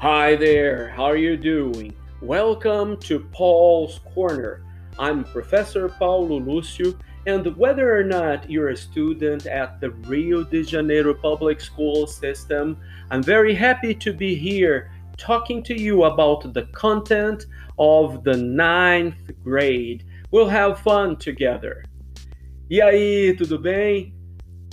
Hi there, how are you doing? Welcome to Paul's Corner. I'm Professor Paulo Lúcio, and whether or not you're a student at the Rio de Janeiro public school system, I'm very happy to be here talking to you about the content of the ninth grade. We'll have fun together. E aí, tudo bem?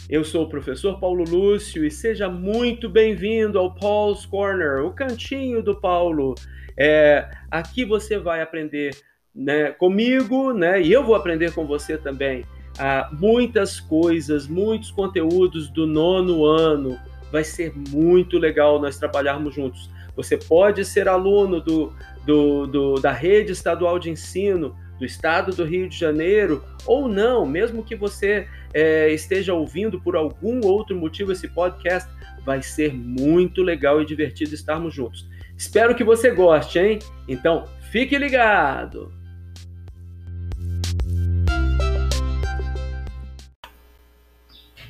Eu sou o professor Paulo Lúcio e seja muito bem-vindo ao Paul's Corner, o cantinho do Paulo. É, aqui você vai aprender né, comigo, né, e eu vou aprender com você também, ah, muitas coisas, muitos conteúdos do nono ano. Vai ser muito legal nós trabalharmos juntos. Você pode ser aluno do, do, do da rede estadual de ensino do estado do Rio de Janeiro, ou não, mesmo que você é, esteja ouvindo por algum outro motivo esse podcast, vai ser muito legal e divertido estarmos juntos. Espero que você goste, hein? Então, fique ligado!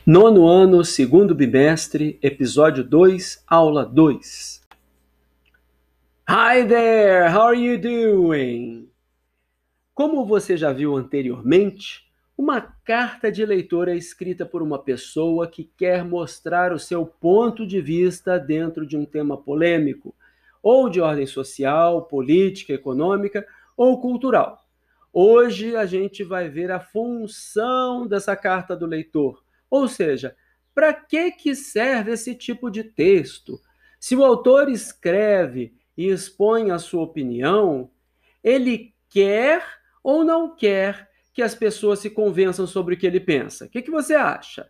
Nono ano, segundo bimestre, episódio 2, aula 2. Hi there, how are you doing? Como você já viu anteriormente, uma carta de leitor é escrita por uma pessoa que quer mostrar o seu ponto de vista dentro de um tema polêmico, ou de ordem social, política, econômica ou cultural. Hoje a gente vai ver a função dessa carta do leitor, ou seja, para que que serve esse tipo de texto? Se o autor escreve e expõe a sua opinião, ele quer ou não quer que as pessoas se convençam sobre o que ele pensa? O que, que você acha?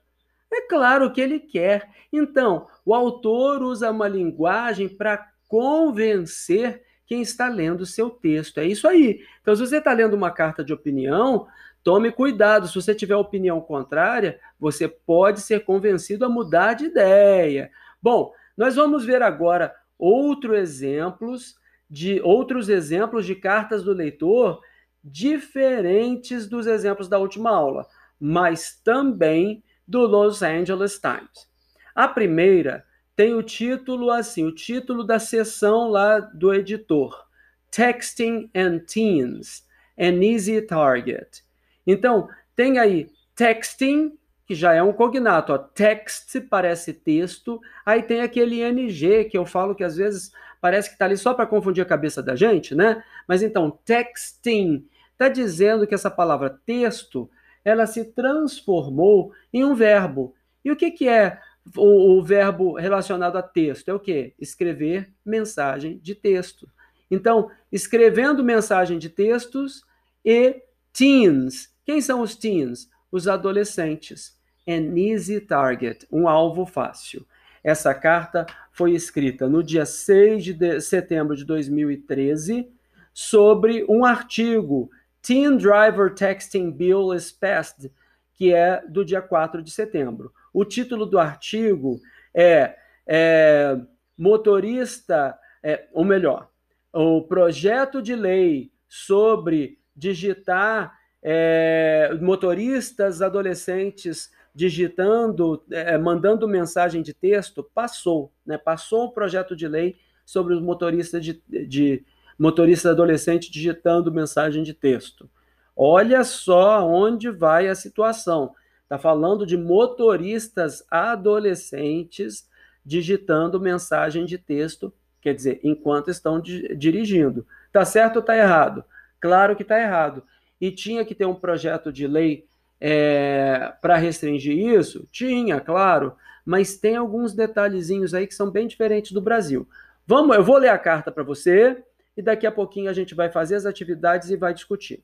É claro que ele quer. Então, o autor usa uma linguagem para convencer quem está lendo seu texto. É isso aí. Então, se você está lendo uma carta de opinião, tome cuidado. Se você tiver opinião contrária, você pode ser convencido a mudar de ideia. Bom, nós vamos ver agora outros exemplos de outros exemplos de cartas do leitor diferentes dos exemplos da última aula, mas também do Los Angeles Times. A primeira tem o título assim, o título da seção lá do editor, Texting and Teens, an Easy Target. Então, tem aí texting, que já é um cognato, ó, text parece texto, aí tem aquele ing que eu falo que às vezes parece que está ali só para confundir a cabeça da gente, né? Mas então, texting está dizendo que essa palavra texto ela se transformou em um verbo. E o que, que é o, o verbo relacionado a texto? É o que? Escrever mensagem de texto. Então, escrevendo mensagem de textos e teens. Quem são os teens? Os adolescentes. An easy target, um alvo fácil. Essa carta foi escrita no dia 6 de setembro de 2013 sobre um artigo Teen Driver Texting Bill is Passed, que é do dia 4 de setembro. O título do artigo é, é Motorista, é, ou melhor, o projeto de lei sobre digitar é, motoristas adolescentes digitando, é, mandando mensagem de texto, passou, né? Passou o projeto de lei sobre os motoristas de, de motorista adolescente digitando mensagem de texto. Olha só onde vai a situação. Está falando de motoristas adolescentes digitando mensagem de texto, quer dizer, enquanto estão di dirigindo. Está certo ou está errado? Claro que está errado. E tinha que ter um projeto de lei é, para restringir isso? Tinha, claro, mas tem alguns detalhezinhos aí que são bem diferentes do Brasil. Vamos, eu vou ler a carta para você e daqui a pouquinho a gente vai fazer as atividades e vai discutir.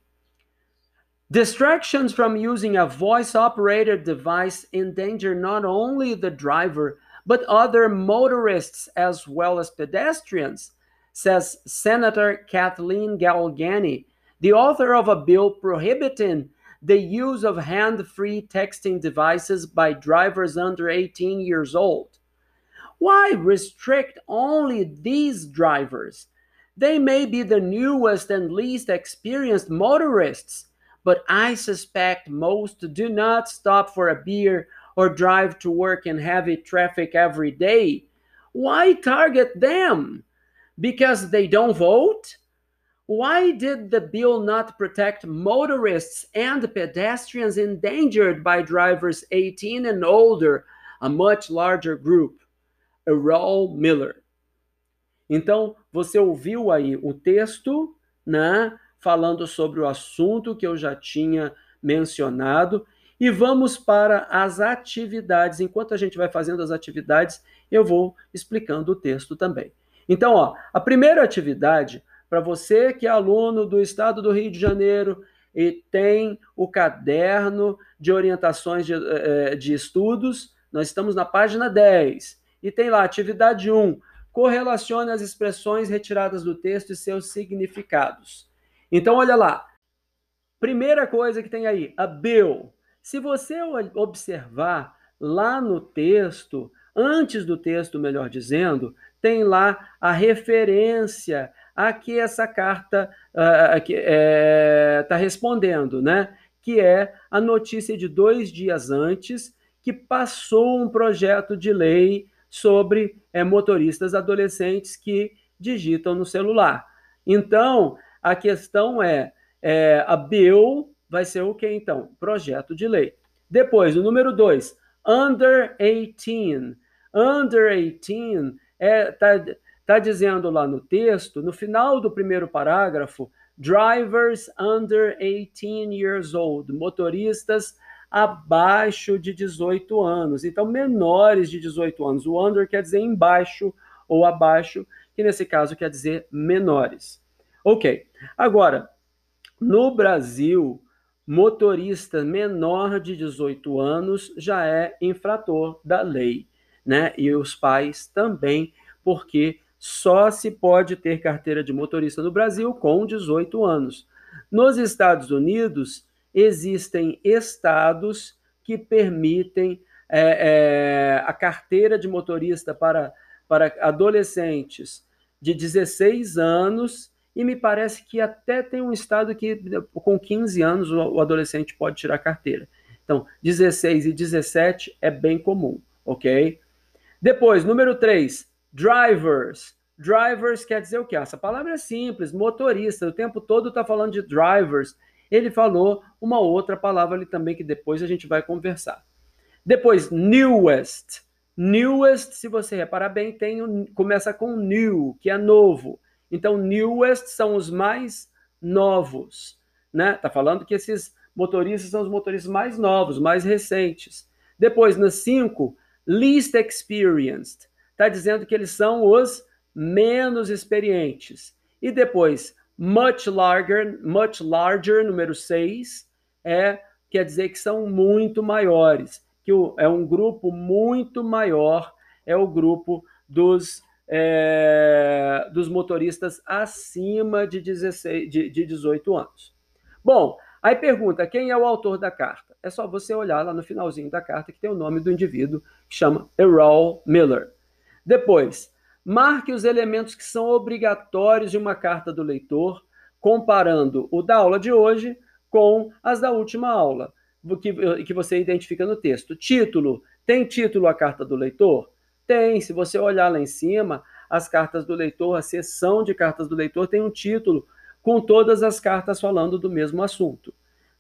Distractions from using a voice operated device endanger not only the driver, but other motorists as well as pedestrians, says Senator Kathleen Galgani, the author of a bill prohibiting the use of hand free texting devices by drivers under 18 years old. Why restrict only these drivers? They may be the newest and least experienced motorists, but I suspect most do not stop for a beer or drive to work in heavy traffic every day. Why target them? Because they don't vote? Why did the bill not protect motorists and pedestrians endangered by drivers 18 and older, a much larger group? Errol Miller. Então, você ouviu aí o texto, né, falando sobre o assunto que eu já tinha mencionado, e vamos para as atividades. Enquanto a gente vai fazendo as atividades, eu vou explicando o texto também. Então, ó, a primeira atividade para você que é aluno do estado do Rio de Janeiro e tem o caderno de orientações de, eh, de estudos, nós estamos na página 10 e tem lá atividade 1. Correlacione as expressões retiradas do texto e seus significados. Então, olha lá. Primeira coisa que tem aí, a bill. Se você observar lá no texto, antes do texto, melhor dizendo, tem lá a referência a que essa carta está uh, é, tá respondendo, né? Que é a notícia de dois dias antes que passou um projeto de lei sobre é, motoristas adolescentes que digitam no celular. Então, a questão é, é a bill vai ser o que então? Projeto de lei. Depois, o número dois, under 18. Under 18 é, tá, Está dizendo lá no texto, no final do primeiro parágrafo, drivers under 18 years old, motoristas abaixo de 18 anos. Então, menores de 18 anos. O under quer dizer embaixo ou abaixo, que nesse caso quer dizer menores. Ok. Agora, no Brasil, motorista menor de 18 anos já é infrator da lei, né? E os pais também, porque só se pode ter carteira de motorista no Brasil com 18 anos. Nos Estados Unidos, existem estados que permitem é, é, a carteira de motorista para, para adolescentes de 16 anos, e me parece que até tem um estado que com 15 anos o, o adolescente pode tirar carteira. Então, 16 e 17 é bem comum, ok? Depois, número 3, Drivers. Drivers quer dizer o quê? Essa palavra é simples, motorista. O tempo todo está falando de drivers. Ele falou uma outra palavra ali também que depois a gente vai conversar. Depois, newest. Newest, se você reparar bem, tem começa com new, que é novo. Então, newest são os mais novos, né? Tá falando que esses motoristas são os motoristas mais novos, mais recentes. Depois, no 5, least experienced está dizendo que eles são os menos experientes. E depois, much larger, much larger, número 6, é, quer dizer que são muito maiores, que o, é um grupo muito maior, é o grupo dos, é, dos motoristas acima de, 16, de, de 18 anos. Bom, aí pergunta, quem é o autor da carta? É só você olhar lá no finalzinho da carta que tem o nome do indivíduo, que chama Errol Miller. Depois, marque os elementos que são obrigatórios de uma carta do leitor, comparando o da aula de hoje com as da última aula, que, que você identifica no texto. Título: tem título a carta do leitor? Tem. Se você olhar lá em cima, as cartas do leitor, a seção de cartas do leitor tem um título com todas as cartas falando do mesmo assunto.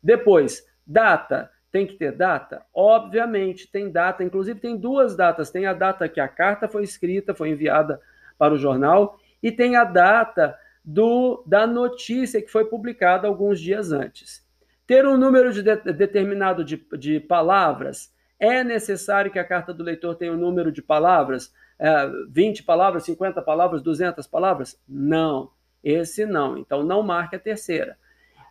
Depois, data. Tem que ter data? Obviamente, tem data. Inclusive, tem duas datas. Tem a data que a carta foi escrita, foi enviada para o jornal, e tem a data do, da notícia que foi publicada alguns dias antes. Ter um número de, de determinado de, de, palavras. É necessário que a carta do leitor tenha um número de palavras? É, 20 palavras, 50 palavras, 200 palavras? Não, esse não. Então, não marque a terceira.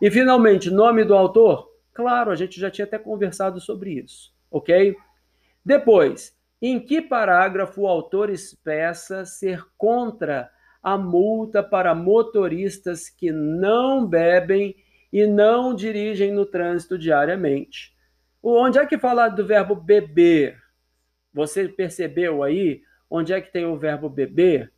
E, finalmente, nome do autor? Claro, a gente já tinha até conversado sobre isso, ok? Depois, em que parágrafo o autor expressa ser contra a multa para motoristas que não bebem e não dirigem no trânsito diariamente? Onde é que fala do verbo beber? Você percebeu aí onde é que tem o verbo beber?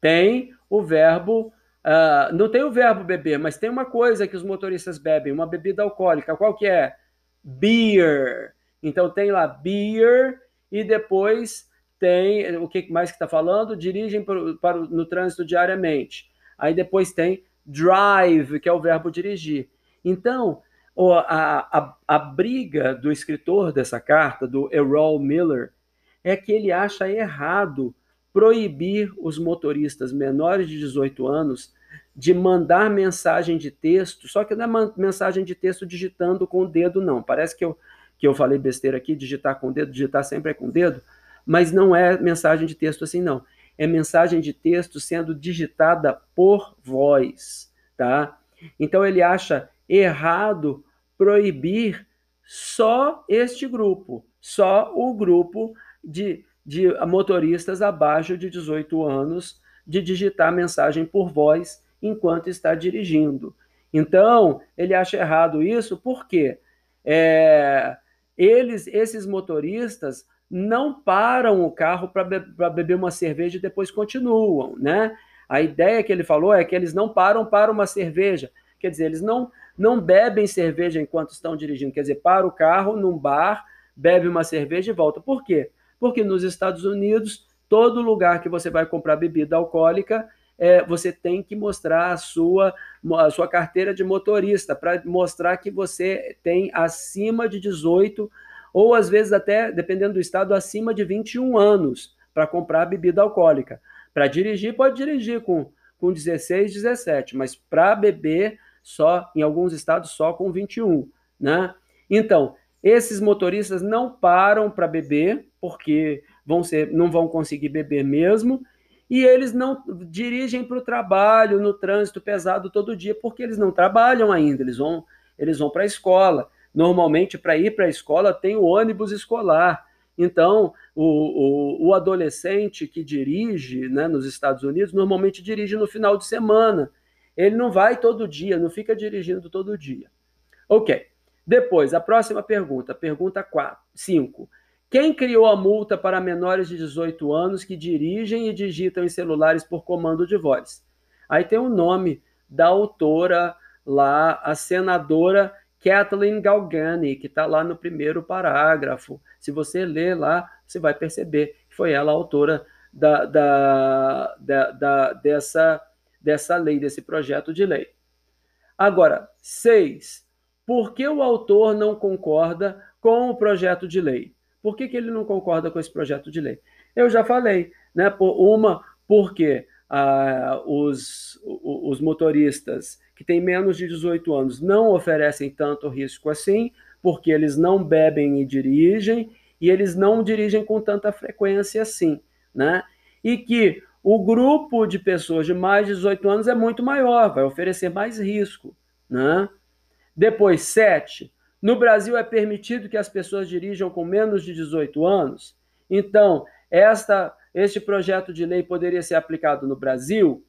Tem o verbo Uh, não tem o verbo beber, mas tem uma coisa que os motoristas bebem, uma bebida alcoólica. Qual que é? Beer. Então tem lá beer e depois tem o que mais que está falando? Dirigem para, para, no trânsito diariamente. Aí depois tem drive, que é o verbo dirigir. Então, a, a, a briga do escritor dessa carta, do Errol Miller, é que ele acha errado proibir os motoristas menores de 18 anos de mandar mensagem de texto, só que não é mensagem de texto digitando com o dedo, não. Parece que eu, que eu falei besteira aqui, digitar com o dedo, digitar sempre é com o dedo, mas não é mensagem de texto assim, não. É mensagem de texto sendo digitada por voz, tá? Então ele acha errado proibir só este grupo, só o grupo de, de motoristas abaixo de 18 anos de digitar mensagem por voz enquanto está dirigindo. Então, ele acha errado isso porque é, eles, esses motoristas, não param o carro para be beber uma cerveja e depois continuam, né? A ideia que ele falou é que eles não param para uma cerveja. Quer dizer, eles não, não bebem cerveja enquanto estão dirigindo. Quer dizer, para o carro num bar, bebe uma cerveja e volta. Por quê? Porque nos Estados Unidos, todo lugar que você vai comprar bebida alcoólica, é, você tem que mostrar a sua, a sua carteira de motorista para mostrar que você tem acima de 18 ou às vezes até, dependendo do estado, acima de 21 anos para comprar bebida alcoólica. Para dirigir, pode dirigir com, com 16, 17, mas para beber, só em alguns estados só com 21, né? Então, esses motoristas não param para beber, porque vão ser, não vão conseguir beber mesmo, e eles não dirigem para o trabalho no trânsito pesado todo dia, porque eles não trabalham ainda, eles vão, eles vão para a escola. Normalmente, para ir para a escola, tem o ônibus escolar. Então, o, o, o adolescente que dirige né, nos Estados Unidos normalmente dirige no final de semana. Ele não vai todo dia, não fica dirigindo todo dia. Ok. Depois, a próxima pergunta, pergunta 5. Quem criou a multa para menores de 18 anos que dirigem e digitam em celulares por comando de voz? Aí tem o nome da autora lá, a senadora Kathleen Galgani, que está lá no primeiro parágrafo. Se você ler lá, você vai perceber que foi ela a autora da, da, da, da dessa, dessa lei, desse projeto de lei. Agora, seis, por que o autor não concorda com o projeto de lei? Por que, que ele não concorda com esse projeto de lei? Eu já falei, né? Por uma, porque ah, os, os motoristas que têm menos de 18 anos não oferecem tanto risco assim, porque eles não bebem e dirigem, e eles não dirigem com tanta frequência assim, né? E que o grupo de pessoas de mais de 18 anos é muito maior, vai oferecer mais risco, né? Depois, sete. No Brasil é permitido que as pessoas dirijam com menos de 18 anos? Então, esta, este projeto de lei poderia ser aplicado no Brasil?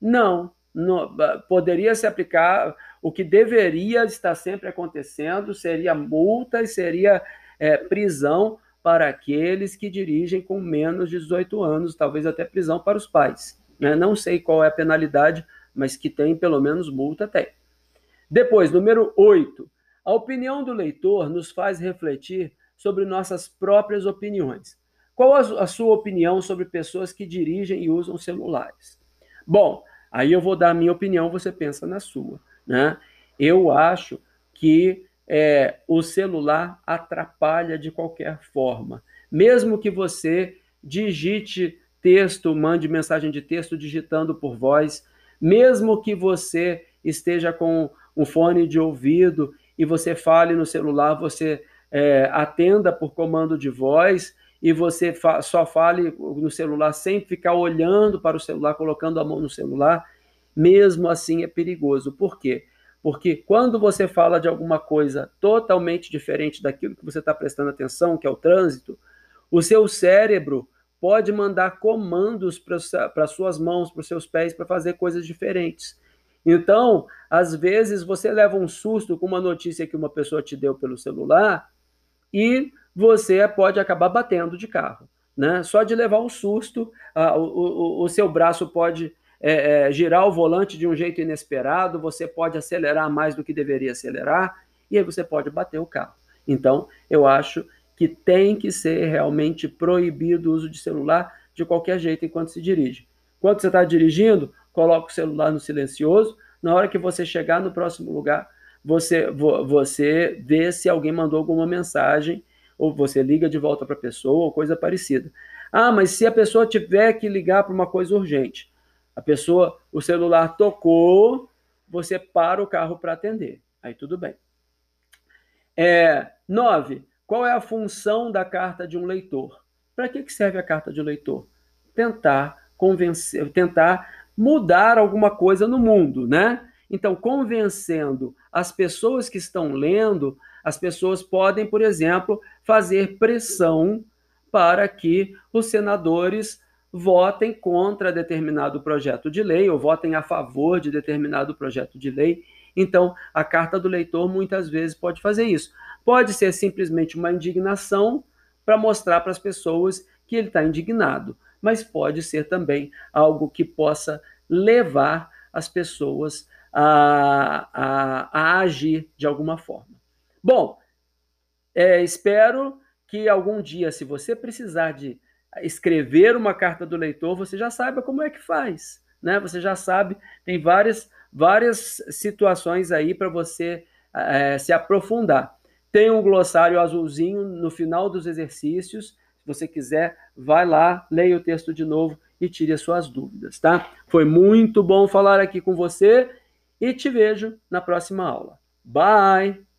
Não, não, poderia se aplicar. O que deveria estar sempre acontecendo seria multa e seria é, prisão para aqueles que dirigem com menos de 18 anos, talvez até prisão para os pais. Né? Não sei qual é a penalidade, mas que tem pelo menos multa, tem. Depois, número 8. A opinião do leitor nos faz refletir sobre nossas próprias opiniões. Qual a sua opinião sobre pessoas que dirigem e usam celulares? Bom, aí eu vou dar a minha opinião, você pensa na sua. Né? Eu acho que é, o celular atrapalha de qualquer forma. Mesmo que você digite texto, mande mensagem de texto digitando por voz, mesmo que você esteja com um fone de ouvido e você fale no celular, você é, atenda por comando de voz e você fa só fale no celular sem ficar olhando para o celular, colocando a mão no celular, mesmo assim é perigoso. Por quê? Porque quando você fala de alguma coisa totalmente diferente daquilo que você está prestando atenção, que é o trânsito, o seu cérebro pode mandar comandos para suas mãos, para os seus pés, para fazer coisas diferentes. Então, às vezes você leva um susto com uma notícia que uma pessoa te deu pelo celular e você pode acabar batendo de carro. Né? Só de levar um susto, o, o, o, seu braço pode é, é, girar o volante de um jeito inesperado, você pode acelerar mais do que deveria acelerar, e aí você pode bater o carro. Então, eu acho que tem que ser realmente proibido o uso de celular de qualquer jeito enquanto se dirige. Quando você está dirigindo, coloca o celular no silencioso. Na hora que você chegar no próximo lugar, você, você vê se alguém mandou alguma mensagem, ou você liga de volta para a pessoa, ou coisa parecida. Ah, mas se a pessoa tiver que ligar para uma coisa urgente, a pessoa, o celular tocou, você para o carro para atender. Aí tudo bem. É, nove, qual é a função da carta de um leitor? Para que, que serve a carta de um leitor? Tentar convencer, tentar mudar alguma coisa no mundo, né? Então, convencendo as pessoas que estão lendo, as pessoas podem, por exemplo, fazer pressão para que os senadores votem contra determinado projeto de lei ou votem a favor de determinado projeto de lei. Então, a carta do leitor muitas vezes pode fazer isso. Pode ser simplesmente uma indignação para mostrar para as pessoas que ele está indignado mas pode ser também algo que possa levar as pessoas a, a, a agir de alguma forma. Bom, é, espero que algum dia, se você precisar de escrever uma carta do leitor, você já saiba como é que faz. Né? Você já sabe, tem várias, várias situações aí para você é, se aprofundar. Tem um glossário azulzinho no final dos exercícios se você quiser, vai lá, leia o texto de novo e tire as suas dúvidas, tá? Foi muito bom falar aqui com você e te vejo na próxima aula. Bye!